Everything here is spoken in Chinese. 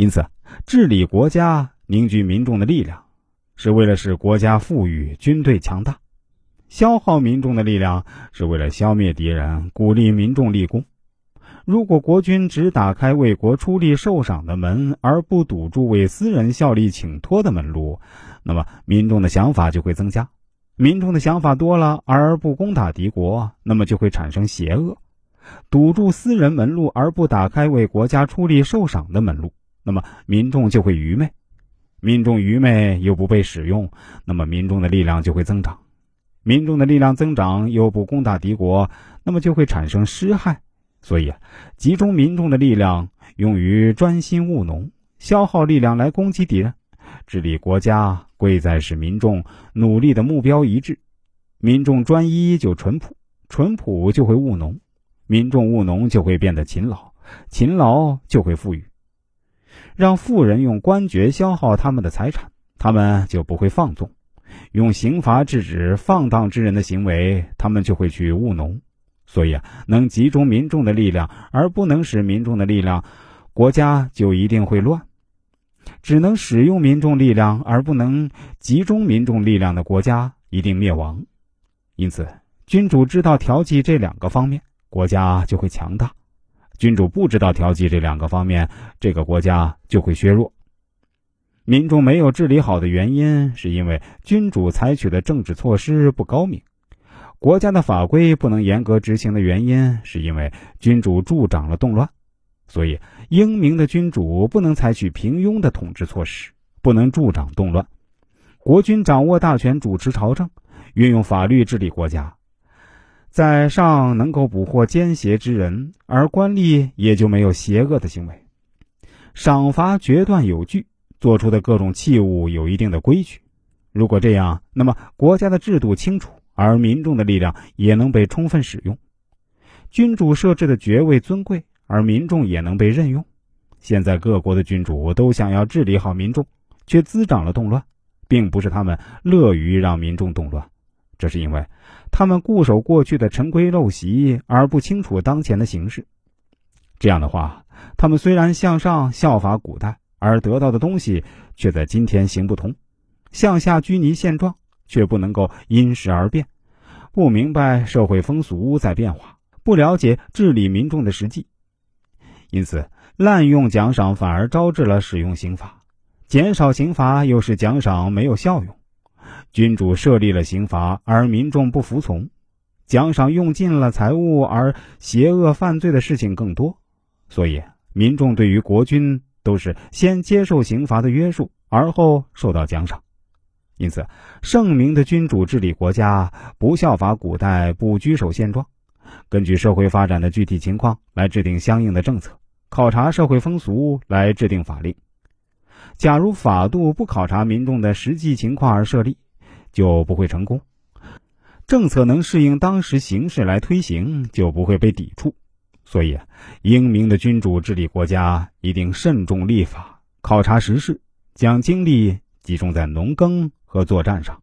因此，治理国家、凝聚民众的力量，是为了使国家富裕、军队强大；消耗民众的力量，是为了消灭敌人、鼓励民众立功。如果国君只打开为国出力受赏的门，而不堵住为私人效力请托的门路，那么民众的想法就会增加。民众的想法多了，而不攻打敌国，那么就会产生邪恶。堵住私人门路，而不打开为国家出力受赏的门路，那么民众就会愚昧。民众愚昧又不被使用，那么民众的力量就会增长。民众的力量增长又不攻打敌国，那么就会产生失害。所以啊，集中民众的力量用于专心务农，消耗力量来攻击敌人。治理国家贵在使民众努力的目标一致，民众专一就淳朴，淳朴就会务农，民众务农就会变得勤劳，勤劳就会富裕。让富人用官爵消耗他们的财产，他们就不会放纵；用刑罚制止放荡之人的行为，他们就会去务农。所以啊，能集中民众的力量，而不能使民众的力量，国家就一定会乱；只能使用民众力量，而不能集中民众力量的国家，一定灭亡。因此，君主知道调剂这两个方面，国家就会强大；君主不知道调剂这两个方面，这个国家就会削弱。民众没有治理好的原因，是因为君主采取的政治措施不高明。国家的法规不能严格执行的原因，是因为君主助长了动乱。所以，英明的君主不能采取平庸的统治措施，不能助长动乱。国君掌握大权，主持朝政，运用法律治理国家，在上能够捕获奸邪之人，而官吏也就没有邪恶的行为。赏罚决断有据，做出的各种器物有一定的规矩。如果这样，那么国家的制度清楚。而民众的力量也能被充分使用，君主设置的爵位尊贵，而民众也能被任用。现在各国的君主都想要治理好民众，却滋长了动乱，并不是他们乐于让民众动乱，这是因为他们固守过去的陈规陋习，而不清楚当前的形势。这样的话，他们虽然向上效法古代，而得到的东西却在今天行不通；向下拘泥现状。却不能够因时而变，不明白社会风俗在变化，不了解治理民众的实际，因此滥用奖赏反而招致了使用刑罚，减少刑罚又是奖赏没有效用。君主设立了刑罚，而民众不服从；奖赏用尽了财物，而邪恶犯罪的事情更多。所以，民众对于国君都是先接受刑罚的约束，而后受到奖赏。因此，圣明的君主治理国家，不效法古代，不居守现状，根据社会发展的具体情况来制定相应的政策，考察社会风俗来制定法令。假如法度不考察民众的实际情况而设立，就不会成功。政策能适应当时形势来推行，就不会被抵触。所以，英明的君主治理国家，一定慎重立法，考察时事，将精力集中在农耕。和作战上。